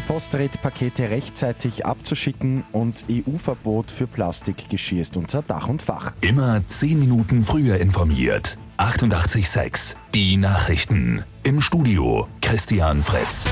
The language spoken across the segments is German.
Post rät Pakete rechtzeitig abzuschicken und EU-Verbot für Plastikgeschirr ist unter Dach und Fach. Immer 10 Minuten früher informiert. 88.6 Die Nachrichten. Im Studio Christian Fritz.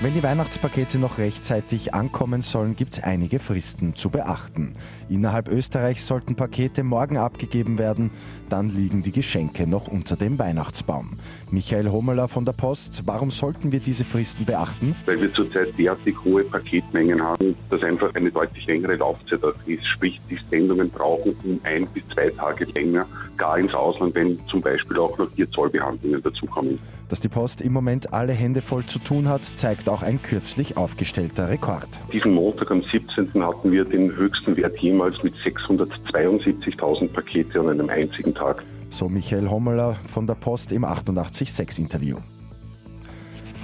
Wenn die Weihnachtspakete noch rechtzeitig ankommen sollen, gibt es einige Fristen zu beachten. Innerhalb Österreichs sollten Pakete morgen abgegeben werden, dann liegen die Geschenke noch unter dem Weihnachtsbaum. Michael Hommeler von der Post, warum sollten wir diese Fristen beachten? Weil wir zurzeit derartig hohe Paketmengen haben, dass einfach eine deutlich längere Laufzeit ist. Sprich, die Sendungen brauchen um ein bis zwei Tage länger, gar ins Ausland, wenn zum Beispiel auch noch hier Zollbehandlungen dazukommen. Dass die Post im Moment alle Hände voll zu tun hat, zeigt auch ein kürzlich aufgestellter Rekord. Diesen Montag am 17. hatten wir den höchsten Wert jemals mit 672.000 Pakete an einem einzigen Tag. So Michael Hommeler von der Post im 886 Interview.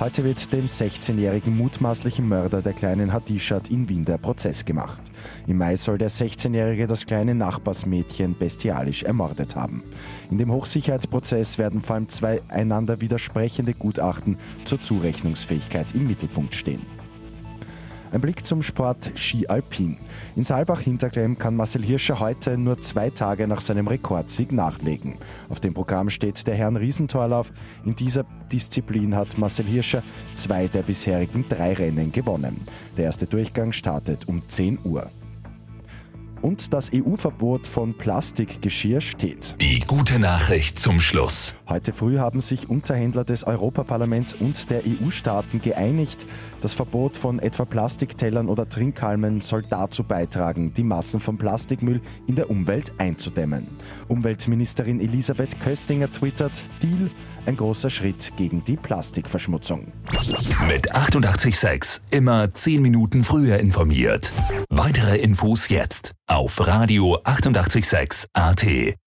Heute wird dem 16-jährigen mutmaßlichen Mörder der kleinen Hadishat in Wien der Prozess gemacht. Im Mai soll der 16-jährige das kleine Nachbarsmädchen bestialisch ermordet haben. In dem Hochsicherheitsprozess werden vor allem zwei einander widersprechende Gutachten zur Zurechnungsfähigkeit im Mittelpunkt stehen. Ein Blick zum Sport Ski Alpin. In Saalbach-Hinterklemm kann Marcel Hirscher heute nur zwei Tage nach seinem Rekordsieg nachlegen. Auf dem Programm steht der Herrn Riesentorlauf. In dieser Disziplin hat Marcel Hirscher zwei der bisherigen drei Rennen gewonnen. Der erste Durchgang startet um 10 Uhr und das EU-Verbot von Plastikgeschirr steht. Die gute Nachricht zum Schluss. Heute früh haben sich Unterhändler des Europaparlaments und der EU-Staaten geeinigt. Das Verbot von etwa Plastiktellern oder Trinkhalmen soll dazu beitragen, die Massen von Plastikmüll in der Umwelt einzudämmen. Umweltministerin Elisabeth Köstinger twittert, Deal, ein großer Schritt gegen die Plastikverschmutzung. Mit 886 immer 10 Minuten früher informiert. Weitere Infos jetzt auf Radio 886 AT.